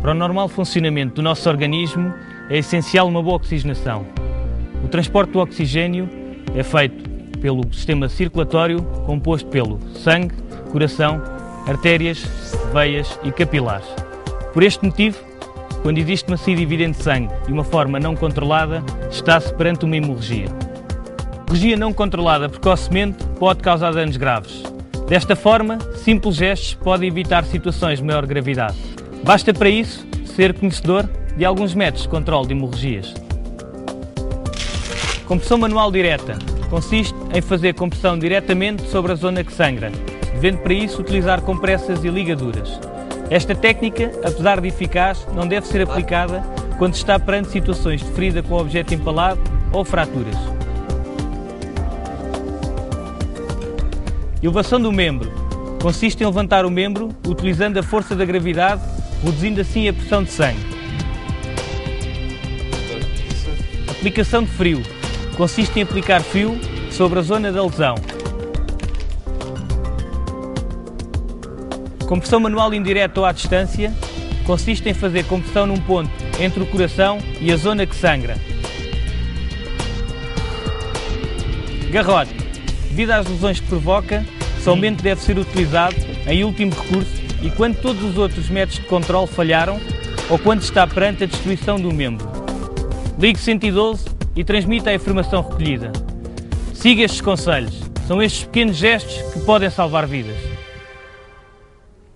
Para o normal funcionamento do nosso organismo é essencial uma boa oxigenação. O transporte do oxigênio é feito pelo sistema circulatório composto pelo sangue, coração, artérias, veias e capilares. Por este motivo, quando existe uma saída evidente de sangue de uma forma não controlada, está-se perante uma hemorragia. Hemorragia não controlada precocemente pode causar danos graves. Desta forma, simples gestos podem evitar situações de maior gravidade. Basta para isso ser conhecedor de alguns métodos de controle de hemorragias. Compressão manual direta consiste em fazer compressão diretamente sobre a zona que sangra, devendo para isso utilizar compressas e ligaduras. Esta técnica, apesar de eficaz, não deve ser aplicada quando está perante situações de ferida com objeto empalado ou fraturas. Elevação do membro consiste em levantar o membro utilizando a força da gravidade, reduzindo assim a pressão de sangue. Aplicação de frio consiste em aplicar fio sobre a zona da lesão. Compressão manual indireta ou à distância consiste em fazer compressão num ponto entre o coração e a zona que sangra. Garrote. Devido às lesões que provoca, somente deve ser utilizado em último recurso e quando todos os outros métodos de controle falharam ou quando está perante a destruição do membro. Ligue 112 e transmita a informação recolhida. Siga estes conselhos. São estes pequenos gestos que podem salvar vidas.